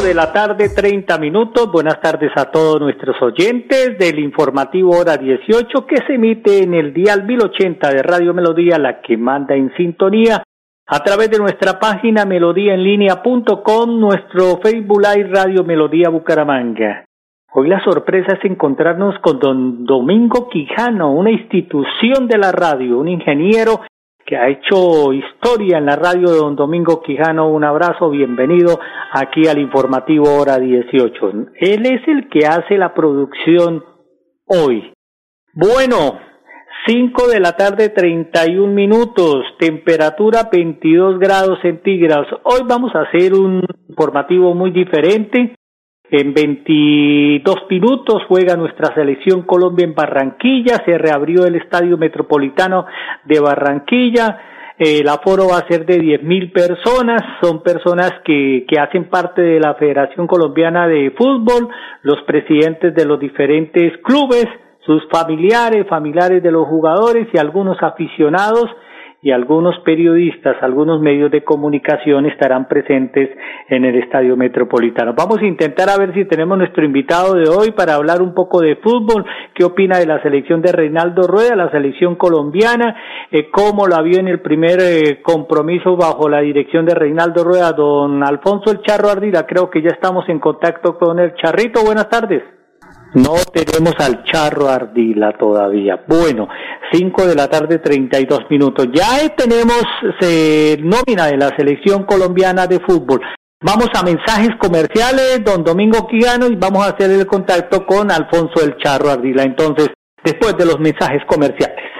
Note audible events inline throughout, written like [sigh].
5 de la tarde, 30 minutos. Buenas tardes a todos nuestros oyentes del informativo Hora 18 que se emite en el dial 1080 de Radio Melodía, la que manda en sintonía a través de nuestra página melodíaenlínea.com, nuestro Facebook Live Radio Melodía Bucaramanga. Hoy la sorpresa es encontrarnos con don Domingo Quijano, una institución de la radio, un ingeniero que ha hecho historia en la radio de don Domingo Quijano. Un abrazo, bienvenido aquí al informativo hora 18. Él es el que hace la producción hoy. Bueno, 5 de la tarde 31 minutos, temperatura 22 grados centígrados. Hoy vamos a hacer un informativo muy diferente. En 22 minutos juega nuestra selección Colombia en Barranquilla, se reabrió el Estadio Metropolitano de Barranquilla, el aforo va a ser de 10 mil personas, son personas que, que hacen parte de la Federación Colombiana de Fútbol, los presidentes de los diferentes clubes, sus familiares, familiares de los jugadores y algunos aficionados y algunos periodistas, algunos medios de comunicación estarán presentes en el Estadio Metropolitano. Vamos a intentar a ver si tenemos nuestro invitado de hoy para hablar un poco de fútbol, qué opina de la selección de Reinaldo Rueda, la selección colombiana, eh, cómo la vio en el primer eh, compromiso bajo la dirección de Reinaldo Rueda, don Alfonso El Charro Ardila, creo que ya estamos en contacto con el Charrito, buenas tardes. No tenemos al charro Ardila todavía. Bueno, 5 de la tarde, 32 minutos. Ya tenemos se, nómina de la selección colombiana de fútbol. Vamos a mensajes comerciales, don Domingo Quigano, y vamos a hacer el contacto con Alfonso el Charro Ardila. Entonces, después de los mensajes comerciales.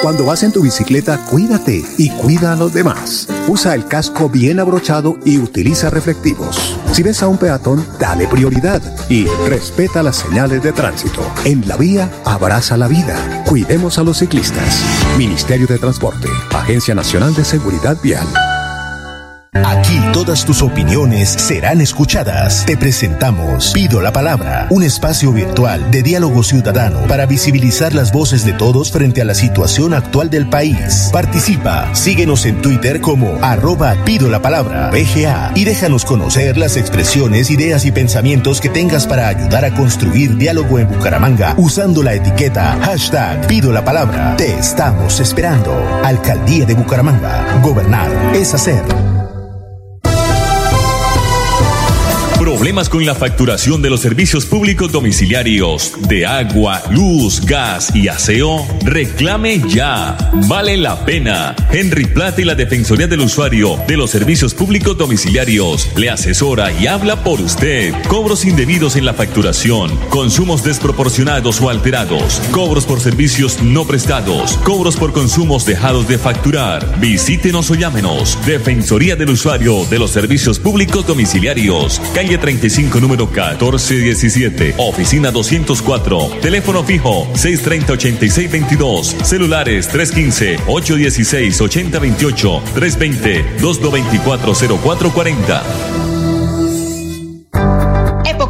Cuando vas en tu bicicleta, cuídate y cuida a los demás. Usa el casco bien abrochado y utiliza reflectivos. Si ves a un peatón, dale prioridad y respeta las señales de tránsito. En la vía, abraza la vida. Cuidemos a los ciclistas. Ministerio de Transporte, Agencia Nacional de Seguridad Vial. Aquí todas tus opiniones serán escuchadas. Te presentamos Pido la Palabra, un espacio virtual de diálogo ciudadano para visibilizar las voces de todos frente a la situación actual del país. Participa, síguenos en Twitter como arroba Pido la Palabra, BGA, y déjanos conocer las expresiones, ideas y pensamientos que tengas para ayudar a construir diálogo en Bucaramanga usando la etiqueta hashtag Pido la Palabra. Te estamos esperando. Alcaldía de Bucaramanga. Gobernar es hacer. Problemas con la facturación de los servicios públicos domiciliarios de agua, luz, gas y aseo. Reclame ya. Vale la pena. Henry Plata y la Defensoría del Usuario de los Servicios Públicos Domiciliarios le asesora y habla por usted. Cobros indebidos en la facturación, consumos desproporcionados o alterados, cobros por servicios no prestados, cobros por consumos dejados de facturar. Visítenos o llámenos. Defensoría del Usuario de los Servicios Públicos Domiciliarios. Calle 35, número 1417. Oficina 204. Teléfono fijo 630-8622. Celulares 315-816-8028. 320-224-0440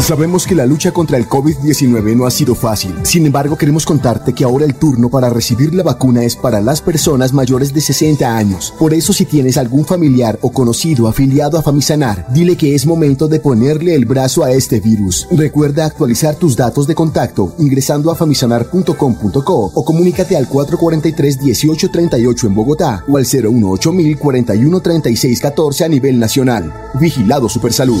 Sabemos que la lucha contra el COVID-19 no ha sido fácil. Sin embargo, queremos contarte que ahora el turno para recibir la vacuna es para las personas mayores de 60 años. Por eso, si tienes algún familiar o conocido afiliado a Famisanar, dile que es momento de ponerle el brazo a este virus. Recuerda actualizar tus datos de contacto ingresando a famisanar.com.co o comunícate al 443-1838 en Bogotá o al 018 41 36 14 a nivel nacional. Vigilado Supersalud.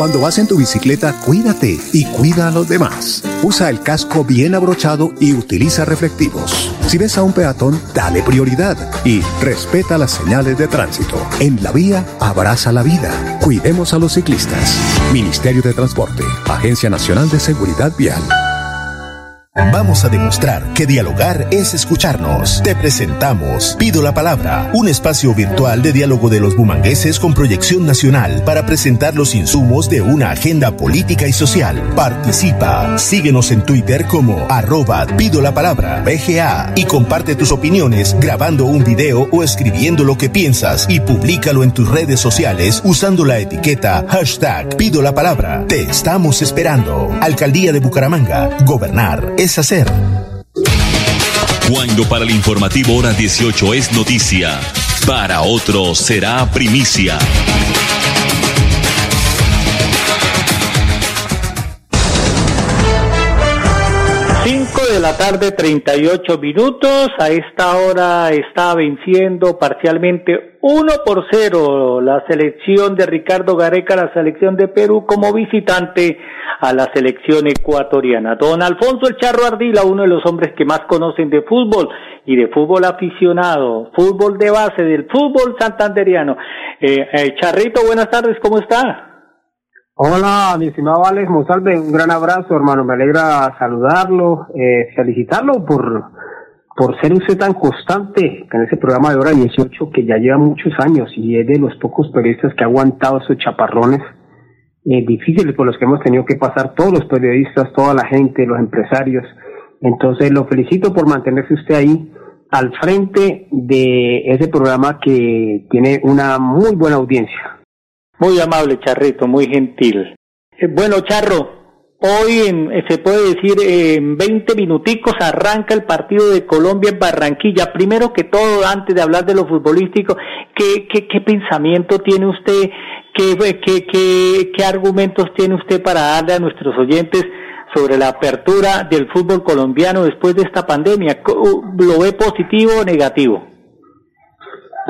Cuando vas en tu bicicleta, cuídate y cuida a los demás. Usa el casco bien abrochado y utiliza reflectivos. Si ves a un peatón, dale prioridad y respeta las señales de tránsito. En la vía, abraza la vida. Cuidemos a los ciclistas. Ministerio de Transporte, Agencia Nacional de Seguridad Vial. Vamos a demostrar que dialogar es escucharnos. Te presentamos Pido la Palabra, un espacio virtual de diálogo de los bumangueses con proyección nacional para presentar los insumos de una agenda política y social. Participa. Síguenos en Twitter como arroba Pido la Palabra BGA y comparte tus opiniones grabando un video o escribiendo lo que piensas y públicalo en tus redes sociales usando la etiqueta hashtag Pido la Palabra. Te estamos esperando. Alcaldía de Bucaramanga. Gobernar hacer. Cuando para el informativo hora 18 es noticia, para otros será primicia. De la tarde, 38 minutos. A esta hora está venciendo parcialmente 1 por 0 la selección de Ricardo Gareca, la selección de Perú como visitante a la selección ecuatoriana. Don Alfonso El Charro Ardila, uno de los hombres que más conocen de fútbol y de fútbol aficionado, fútbol de base, del fútbol santanderiano. Eh, eh, Charrito, buenas tardes, ¿cómo está? Hola, mi estimado Alex Monsalve, un gran abrazo, hermano. Me alegra saludarlo, eh, felicitarlo por, por ser usted tan constante en ese programa de hora 18 que ya lleva muchos años y es de los pocos periodistas que ha aguantado esos chaparrones eh, difíciles por los que hemos tenido que pasar todos los periodistas, toda la gente, los empresarios. Entonces lo felicito por mantenerse usted ahí al frente de ese programa que tiene una muy buena audiencia. Muy amable, Charrito, muy gentil. Eh, bueno, Charro, hoy en, eh, se puede decir en 20 minuticos arranca el partido de Colombia en Barranquilla. Primero que todo, antes de hablar de lo futbolístico, ¿qué, qué, qué pensamiento tiene usted? ¿Qué, qué, qué, ¿Qué argumentos tiene usted para darle a nuestros oyentes sobre la apertura del fútbol colombiano después de esta pandemia? ¿Lo ve positivo o negativo?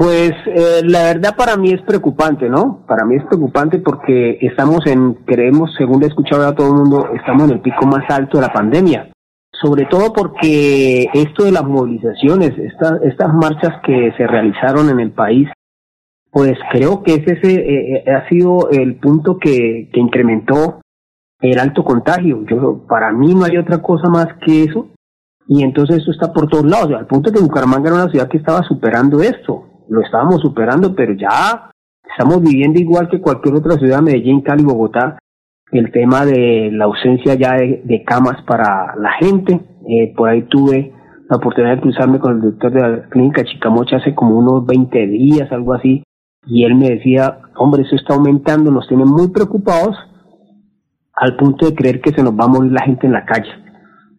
Pues eh, la verdad para mí es preocupante, ¿no? Para mí es preocupante porque estamos en, creemos, según he escuchado a todo el mundo, estamos en el pico más alto de la pandemia. Sobre todo porque esto de las movilizaciones, estas estas marchas que se realizaron en el país, pues creo que ese, ese eh, eh, ha sido el punto que, que incrementó el alto contagio. Yo, para mí no hay otra cosa más que eso. Y entonces esto está por todos lados, al punto de que Bucaramanga era una ciudad que estaba superando esto lo estábamos superando, pero ya estamos viviendo igual que cualquier otra ciudad, Medellín, Cali, Bogotá, el tema de la ausencia ya de, camas para la gente. Eh, por ahí tuve la oportunidad de cruzarme con el director de la clínica Chicamocha hace como unos 20 días, algo así, y él me decía, hombre, eso está aumentando, nos tiene muy preocupados al punto de creer que se nos va a morir la gente en la calle.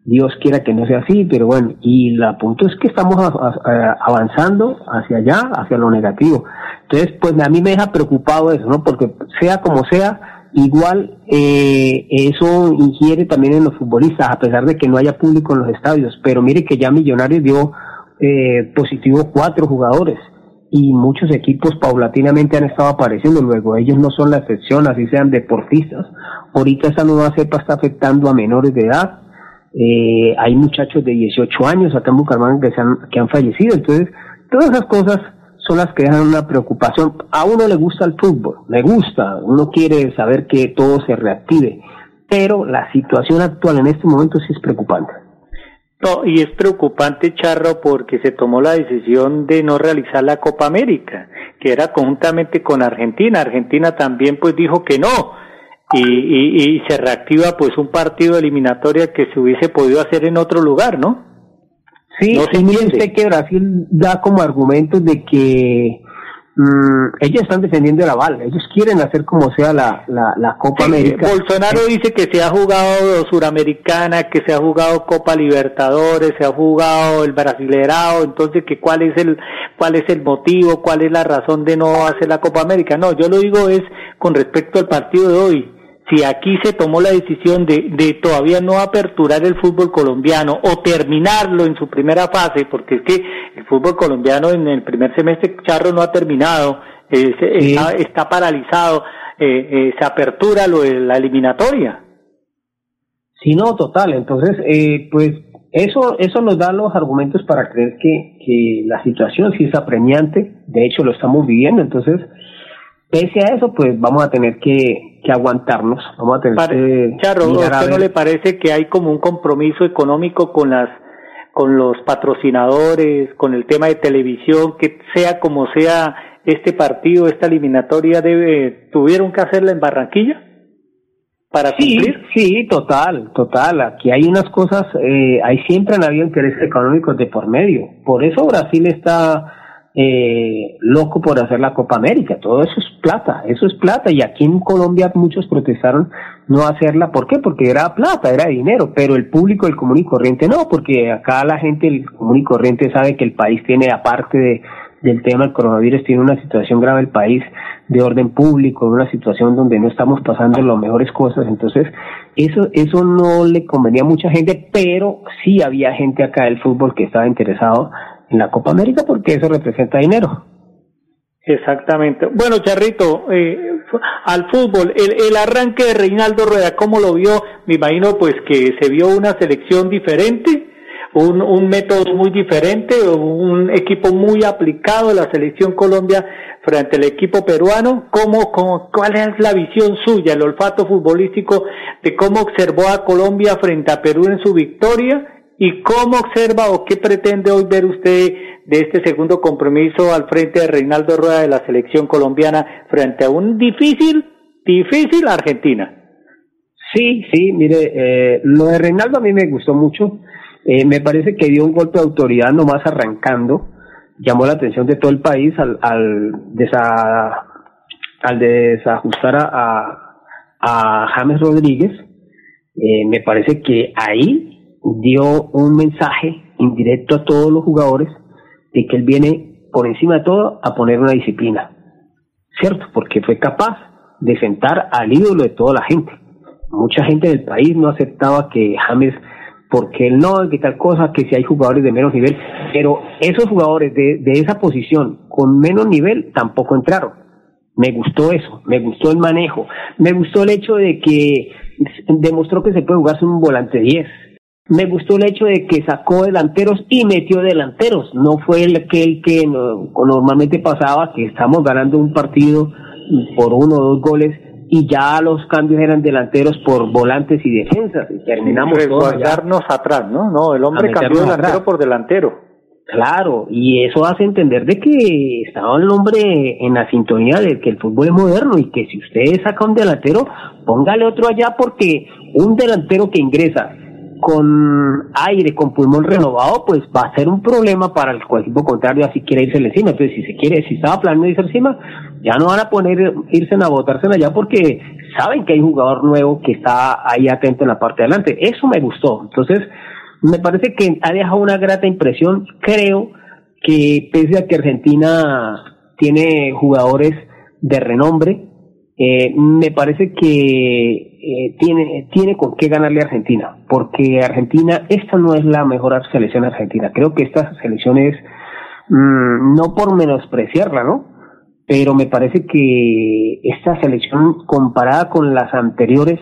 Dios quiera que no sea así, pero bueno, y el punto es que estamos avanzando hacia allá, hacia lo negativo. Entonces, pues a mí me deja preocupado eso, ¿no? Porque sea como sea, igual eh, eso ingiere también en los futbolistas, a pesar de que no haya público en los estadios. Pero mire que ya Millonarios dio eh, positivo cuatro jugadores y muchos equipos paulatinamente han estado apareciendo. Luego, ellos no son la excepción, así sean deportistas. Ahorita esa nueva cepa está afectando a menores de edad eh, hay muchachos de 18 años acá en Bucaramanga que, se han, que han fallecido. Entonces, todas esas cosas son las que dejan una preocupación. A uno le gusta el fútbol, le gusta, uno quiere saber que todo se reactive, pero la situación actual en este momento sí es preocupante. No, y es preocupante, Charro, porque se tomó la decisión de no realizar la Copa América, que era conjuntamente con Argentina. Argentina también pues dijo que no, y, y, se reactiva pues un partido eliminatoria que se hubiese podido hacer en otro lugar, ¿no? Sí, no y mire usted que Brasil da como argumentos de que mm, ellos están defendiendo el aval, ellos quieren hacer como sea la, la, Copa América. Bolsonaro dice que se ha jugado Suramericana, que se ha jugado Copa Libertadores, se ha jugado el Brasilerao, entonces que cuál es el cuál es el motivo, cuál es la razón de no hacer la Copa América. No, yo lo digo es con respecto al partido de hoy si aquí se tomó la decisión de, de todavía no aperturar el fútbol colombiano o terminarlo en su primera fase, porque es que el fútbol colombiano en el primer semestre Charro no ha terminado, está, paralizado, eh, eh, se apertura lo de la eliminatoria. Sí, no, total. Entonces, eh, pues eso, eso nos da los argumentos para creer que, que la situación sí es apremiante. De hecho, lo estamos viviendo. Entonces, pese a eso, pues vamos a tener que, que aguantarnos. Vamos a tener que Charro, ¿a usted no le parece que hay como un compromiso económico con las con los patrocinadores, con el tema de televisión, que sea como sea este partido, esta eliminatoria, debe tuvieron que hacerla en Barranquilla? para sí, Sí, total, total. Aquí hay unas cosas, eh, hay siempre han habido intereses económicos de por medio. Por eso Brasil está eh, loco por hacer la Copa América. Todo eso es plata, eso es plata. Y aquí en Colombia muchos protestaron no hacerla. ¿Por qué? Porque era plata, era dinero. Pero el público, el común y corriente no, porque acá la gente, el común y corriente sabe que el país tiene, aparte de, del tema del coronavirus, tiene una situación grave el país de orden público, una situación donde no estamos pasando las mejores cosas. Entonces, eso, eso no le convenía a mucha gente, pero sí había gente acá del fútbol que estaba interesado la Copa América porque eso representa dinero. Exactamente. Bueno, Charrito, eh, al fútbol, el, el arranque de Reinaldo Rueda, ¿cómo lo vio? Me imagino pues que se vio una selección diferente, un, un método muy diferente, un equipo muy aplicado, la selección Colombia frente al equipo peruano. ¿Cómo, cómo, ¿Cuál es la visión suya, el olfato futbolístico de cómo observó a Colombia frente a Perú en su victoria ¿Y cómo observa o qué pretende hoy ver usted de este segundo compromiso al frente de Reinaldo Rueda de la selección colombiana frente a un difícil, difícil Argentina? Sí, sí, mire, eh, lo de Reinaldo a mí me gustó mucho. Eh, me parece que dio un golpe de autoridad nomás arrancando. Llamó la atención de todo el país al, al, al desajustar a, a, James Rodríguez. Eh, me parece que ahí dio un mensaje indirecto a todos los jugadores de que él viene por encima de todo a poner una disciplina, ¿cierto? Porque fue capaz de sentar al ídolo de toda la gente. Mucha gente del país no aceptaba que James, porque él no, que tal cosa, que si hay jugadores de menos nivel, pero esos jugadores de, de esa posición con menos nivel tampoco entraron. Me gustó eso, me gustó el manejo, me gustó el hecho de que demostró que se puede jugarse un volante 10, me gustó el hecho de que sacó delanteros y metió delanteros. No fue el que, el que normalmente pasaba, que estamos ganando un partido por uno o dos goles y ya los cambios eran delanteros por volantes y defensas. Y terminamos guardarnos atrás, ¿no? No, el hombre cambió delantero por delantero. Claro, y eso hace entender de que estaba el hombre en la sintonía de que el fútbol es moderno y que si usted saca un delantero, póngale otro allá porque un delantero que ingresa con aire, con pulmón renovado, pues va a ser un problema para el equipo contrario así quiere irse encima. Entonces, si se quiere, si estaba planeando irse encima, ya no van a poner, irse a botarse allá porque saben que hay un jugador nuevo que está ahí atento en la parte de adelante. Eso me gustó. Entonces, me parece que ha dejado una grata impresión. Creo que pese a que Argentina tiene jugadores de renombre, eh, me parece que eh, tiene, tiene con qué ganarle a Argentina, porque Argentina, esta no es la mejor selección argentina. Creo que esta selección es, mm, no por menospreciarla, ¿no? Pero me parece que esta selección comparada con las anteriores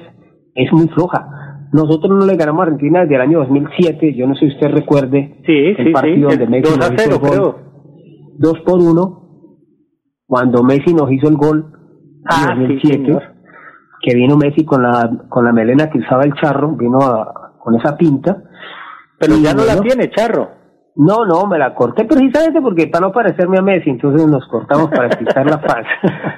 es muy floja. Nosotros no le ganamos a Argentina desde el año 2007, yo no sé si usted recuerde el partido de México 2 a 0, 2 por 1, cuando Messi nos hizo el gol ah, 2007, que vino Messi con la, con la melena que usaba el charro, vino con esa pinta. Pero ya no la tiene, charro. No, no, me la corté precisamente porque para no parecerme a Messi, entonces nos cortamos para quitar la paz. [laughs]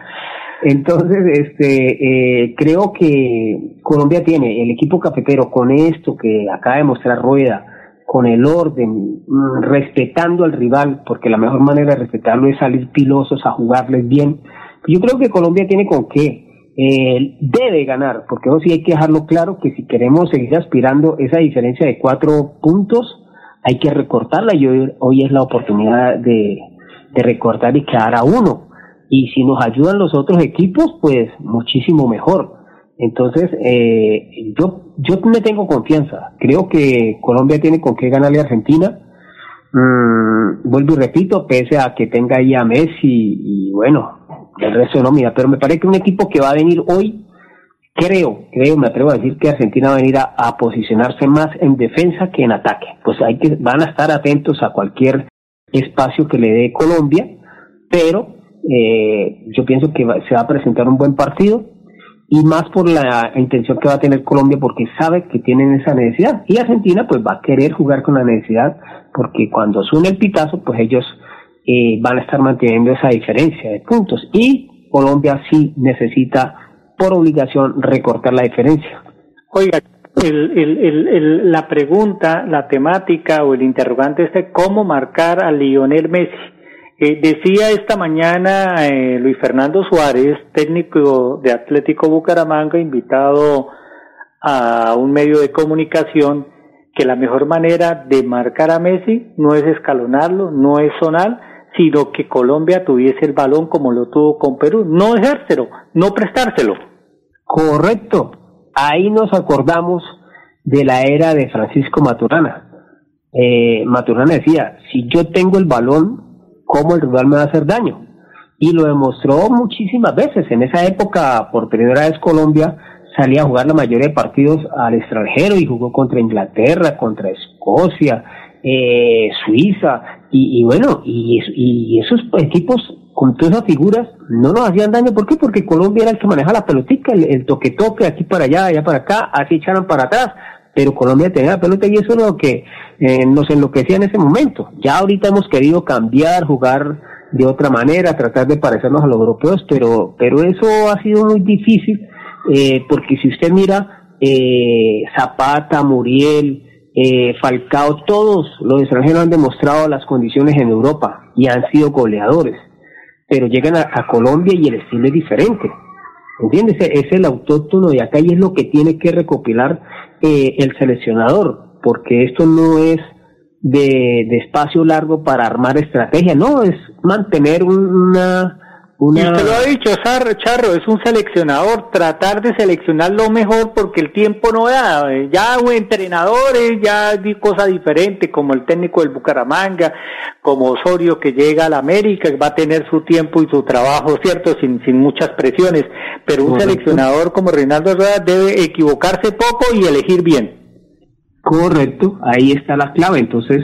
Entonces, este, eh, creo que Colombia tiene el equipo cafetero con esto que acaba de mostrar Rueda, con el orden, mm, respetando al rival, porque la mejor manera de respetarlo es salir pilosos a jugarles bien yo creo que Colombia tiene con qué. Eh, debe ganar, porque hoy sí hay que dejarlo claro que si queremos seguir aspirando esa diferencia de cuatro puntos, hay que recortarla y hoy, es la oportunidad de, de recortar y quedar a uno. Y si nos ayudan los otros equipos, pues muchísimo mejor. Entonces, eh, yo, yo me tengo confianza. Creo que Colombia tiene con qué ganarle a Argentina. Mm, vuelvo y repito, pese a que tenga ahí a Messi y bueno, el resto no, mira, pero me parece que un equipo que va a venir hoy, creo, creo, me atrevo a decir que Argentina va a venir a, posicionarse más en defensa que en ataque. Pues hay que, van a estar atentos a cualquier espacio que le dé Colombia, pero eh, yo pienso que se va a presentar un buen partido y más por la intención que va a tener Colombia porque sabe que tienen esa necesidad y Argentina pues va a querer jugar con la necesidad porque cuando suene el pitazo pues ellos eh, van a estar manteniendo esa diferencia de puntos y Colombia sí necesita por obligación recortar la diferencia. Oiga, el, la pregunta, la temática o el interrogante es cómo marcar a Lionel Messi. Eh, decía esta mañana eh, Luis Fernando Suárez, técnico de Atlético Bucaramanga, invitado a un medio de comunicación, que la mejor manera de marcar a Messi no es escalonarlo, no es sonar, sino que Colombia tuviese el balón como lo tuvo con Perú, no dejárselo, no prestárselo. Correcto, ahí nos acordamos de la era de Francisco Maturana. Eh, Maturana decía, si yo tengo el balón, ¿cómo el rival me va a hacer daño? Y lo demostró muchísimas veces. En esa época, por primera vez Colombia salía a jugar la mayoría de partidos al extranjero y jugó contra Inglaterra, contra Escocia, eh, Suiza, y, bueno, y, y, esos equipos con todas esas figuras no nos hacían daño. ¿Por qué? Porque Colombia era el que manejaba la pelotica, el, toque-toque, aquí para allá, allá para acá, así echaron para atrás. Pero Colombia tenía la pelota y eso es lo que eh, nos enloquecía en ese momento. Ya ahorita hemos querido cambiar, jugar de otra manera, tratar de parecernos a los europeos, pero, pero eso ha sido muy difícil, eh, porque si usted mira, eh, Zapata, Muriel, eh, Falcao, todos los extranjeros han demostrado las condiciones en Europa y han sido goleadores, pero llegan a, Colombia y el estilo es diferente. ¿Entiendes? Es el autóctono de acá y es lo que tiene que recopilar eh, el seleccionador, porque esto no es de, de, espacio largo para armar estrategia, no, es mantener una y usted lo ha dicho, Charro, es un seleccionador, tratar de seleccionar lo mejor porque el tiempo no da. Ya entrenadores, ya di cosas diferentes, como el técnico del Bucaramanga, como Osorio que llega a la América, que va a tener su tiempo y su trabajo, ¿cierto? Sin, sin muchas presiones. Pero un seleccionador como Reinaldo Rueda debe equivocarse poco y elegir bien. Correcto, ahí está la clave. Entonces,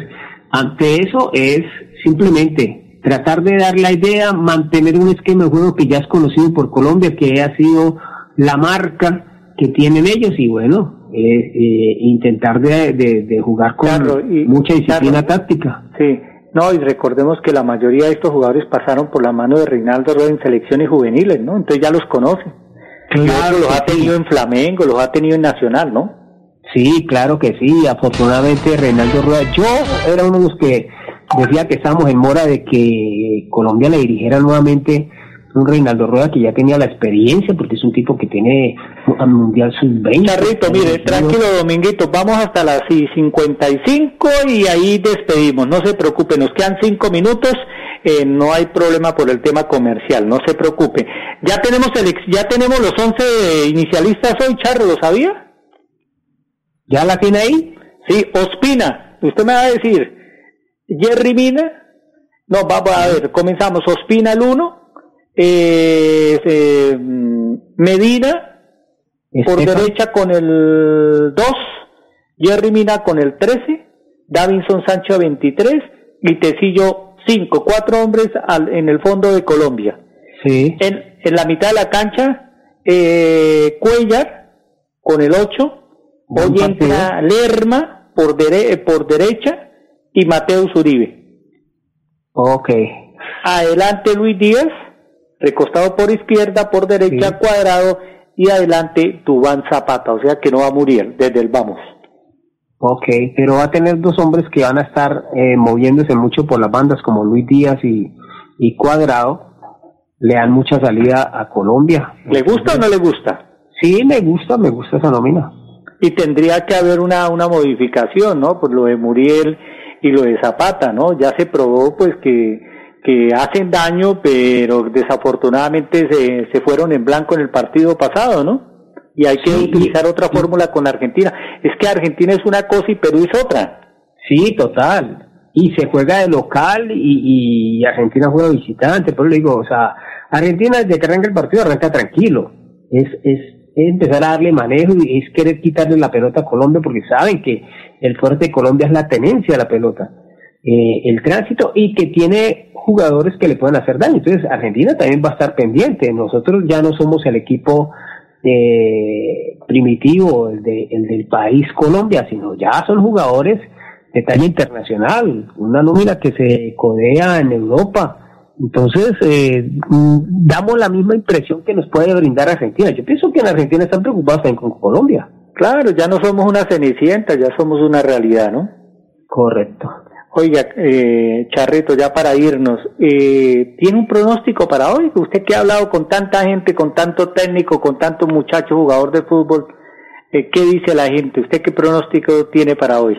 ante eso es simplemente tratar de dar la idea, mantener un esquema de juego que ya es conocido por Colombia, que ha sido la marca que tienen ellos y bueno, eh, eh, intentar de, jugar con mucha disciplina táctica. Sí, no, y recordemos que la mayoría de estos jugadores pasaron por la mano de Reinaldo Rueda en selecciones juveniles, ¿no? Entonces ya los conocen. Claro, los ha tenido en Flamengo, los ha tenido en Nacional, ¿no? Sí, claro que sí. Afortunadamente, Reinaldo Rueda, yo era uno de los que decía que estábamos en mora de que Colombia le dirigiera nuevamente un Reinaldo Rueda que ya tenía la experiencia, porque es un tipo que tiene un mundial sub-20. Charrito, mire, tranquilo, Dominguito, vamos hasta las 55 y ahí despedimos. No se preocupe, nos quedan cinco minutos. Eh, no hay problema por el tema comercial, no se preocupe. Ya tenemos el, ya tenemos los 11 inicialistas hoy, Charro, ¿lo sabía? ¿Ya la tiene ahí? Sí, Ospina. Usted me va a decir, Jerry Mina. No, vamos a ver, comenzamos. Ospina el 1, eh, Medina por derecha con el 2, Jerry Mina con el 13, Davinson Sancho 23 y Tecillo 5, cuatro hombres al, en el fondo de Colombia. Sí. En, en la mitad de la cancha, eh, Cuellar con el 8, hoy entra Lerma por, dere por derecha y Mateo Zuribe. Ok. Adelante Luis Díaz recostado por izquierda, por derecha, cuadrado y adelante Dubán Zapata, o sea que no va a morir desde el vamos. Ok, pero va a tener dos hombres que van a estar eh, moviéndose mucho por las bandas como Luis Díaz y, y Cuadrado, le dan mucha salida a Colombia. ¿Le gusta o no le gusta? Sí, me gusta, me gusta esa nómina. Y tendría que haber una, una modificación, ¿no? Por lo de Muriel y lo de Zapata, ¿no? Ya se probó pues que que hacen daño, pero desafortunadamente se, se fueron en blanco en el partido pasado, ¿no? Y hay que utilizar otra fórmula con Argentina. Es que Argentina es una cosa y Perú es otra. Sí, total. Y se juega de local y, y Argentina juega visitante. Por eso digo, o sea, Argentina desde que arranca el partido arranca tranquilo. Es, es, es empezar a darle manejo y es querer quitarle la pelota a Colombia porque saben que el fuerte de Colombia es la tenencia de la pelota. Eh, el tránsito y que tiene jugadores que le pueden hacer daño. Entonces Argentina también va a estar pendiente. Nosotros ya no somos el equipo eh, primitivo, el, de, el del país Colombia, sino ya son jugadores de talla internacional, una nómina que se codea en Europa. Entonces, eh, damos la misma impresión que nos puede brindar Argentina. Yo pienso que en Argentina están preocupados también con Colombia. Claro, ya no somos una cenicienta, ya somos una realidad, ¿no? Correcto. Oiga, eh, Charrito, ya para irnos, eh, ¿tiene un pronóstico para hoy? Usted que ha hablado con tanta gente, con tanto técnico, con tanto muchacho jugador de fútbol, eh, ¿qué dice la gente? ¿Usted qué pronóstico tiene para hoy?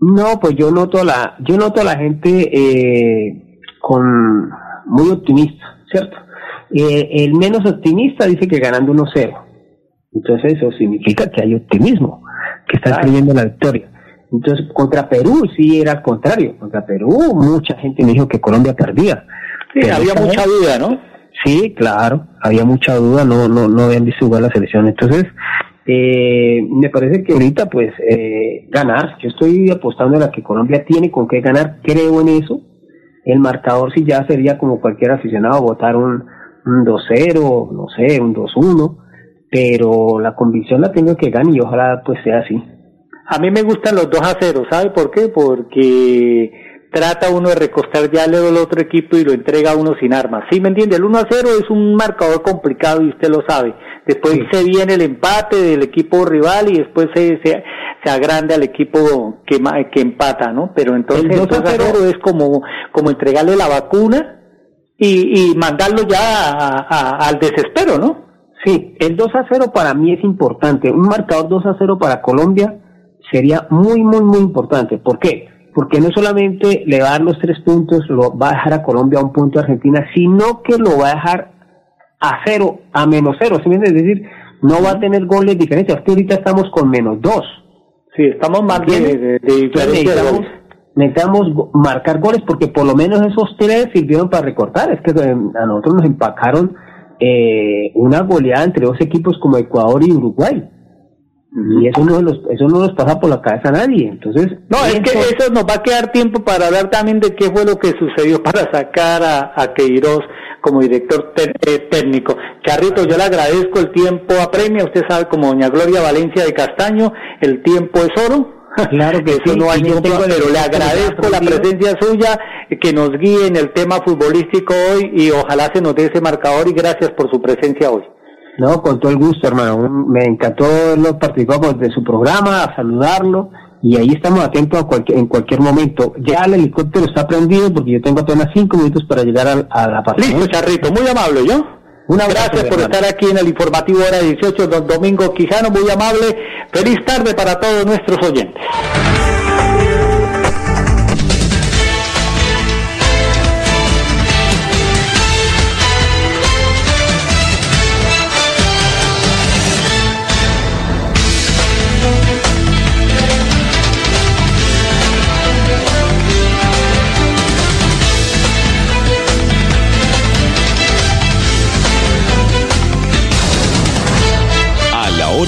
No, pues yo noto la, yo noto a la gente eh, con muy optimista, ¿cierto? Eh, el menos optimista dice que ganando 1-0. Entonces eso significa que hay optimismo, que está creyendo la victoria. Entonces, contra Perú sí era al contrario. Contra Perú mucha gente me dijo que Colombia perdía. Sí, había mucha duda, ¿no? Sí, claro, había mucha duda, no, no, no habían visto jugar la selección. Entonces, eh, me parece que ahorita, pues, eh, ganar. Yo estoy apostando a la que Colombia tiene con qué ganar, creo en eso. El marcador sí ya sería como cualquier aficionado votar un, un 2-0, no sé, un 2-1, pero la convicción la tengo que ganar y ojalá pues sea así. A mí me gustan los 2 a 0, ¿sabe por qué? Porque trata uno de recostar ya al otro equipo y lo entrega a uno sin armas. ¿Sí me entiende? El 1 a 0 es un marcador complicado y usted lo sabe. Después se viene el empate del equipo rival y después se, se, se agranda al equipo que, que empata, ¿no? Pero entonces el 2 a 0 es como, como entregarle la vacuna y, y mandarlo ya a, a, al desespero, ¿no? Sí, el 2 a 0 para mí es importante. Un marcador 2 a 0 para Colombia sería muy, muy, muy importante. ¿Por qué? Porque no solamente le va a dar los tres puntos, lo va a dejar a Colombia a un punto a Argentina, sino que lo va a dejar a cero, a menos cero. ¿sí? Es decir, no va a tener goles. Hasta ahorita estamos con menos dos. Sí, estamos más de, diferencia necesitamos, marcar goles porque por lo menos esos tres sirvieron para recortar. Es que eh, a nosotros nos empacaron eh, una goleada entre dos equipos como Ecuador y Uruguay. Y eso no, nos, eso no nos pasa por la cabeza a nadie. Entonces, no, es que eso nos va a quedar tiempo para hablar también de qué fue lo que sucedió [laughs] para sacar a, a Queiroz como director eh, técnico. Charrito, yo le agradezco el tiempo apremia. Usted sabe, como doña Gloria Valencia de Castaño, el tiempo es oro. [laughs] Claro que eso no hay ningún pero le agradezco la presencia suya, que nos guíe en el tema futbolístico hoy y ojalá se nos dé ese marcador y gracias por su presencia hoy. No, con todo el gusto, hermano. Me encantó verlo participar de su programa, a saludarlo y ahí estamos atentos a cualquier, en cualquier momento. Ya el helicóptero está prendido porque yo tengo apenas cinco minutos para llegar a, la parte. Listo, Charrito, muy amable, ¿yo? Una gracias por estar aquí en el informativo hora 18, don Domingo Quijano, muy amable. Feliz tarde para todos nuestros oyentes.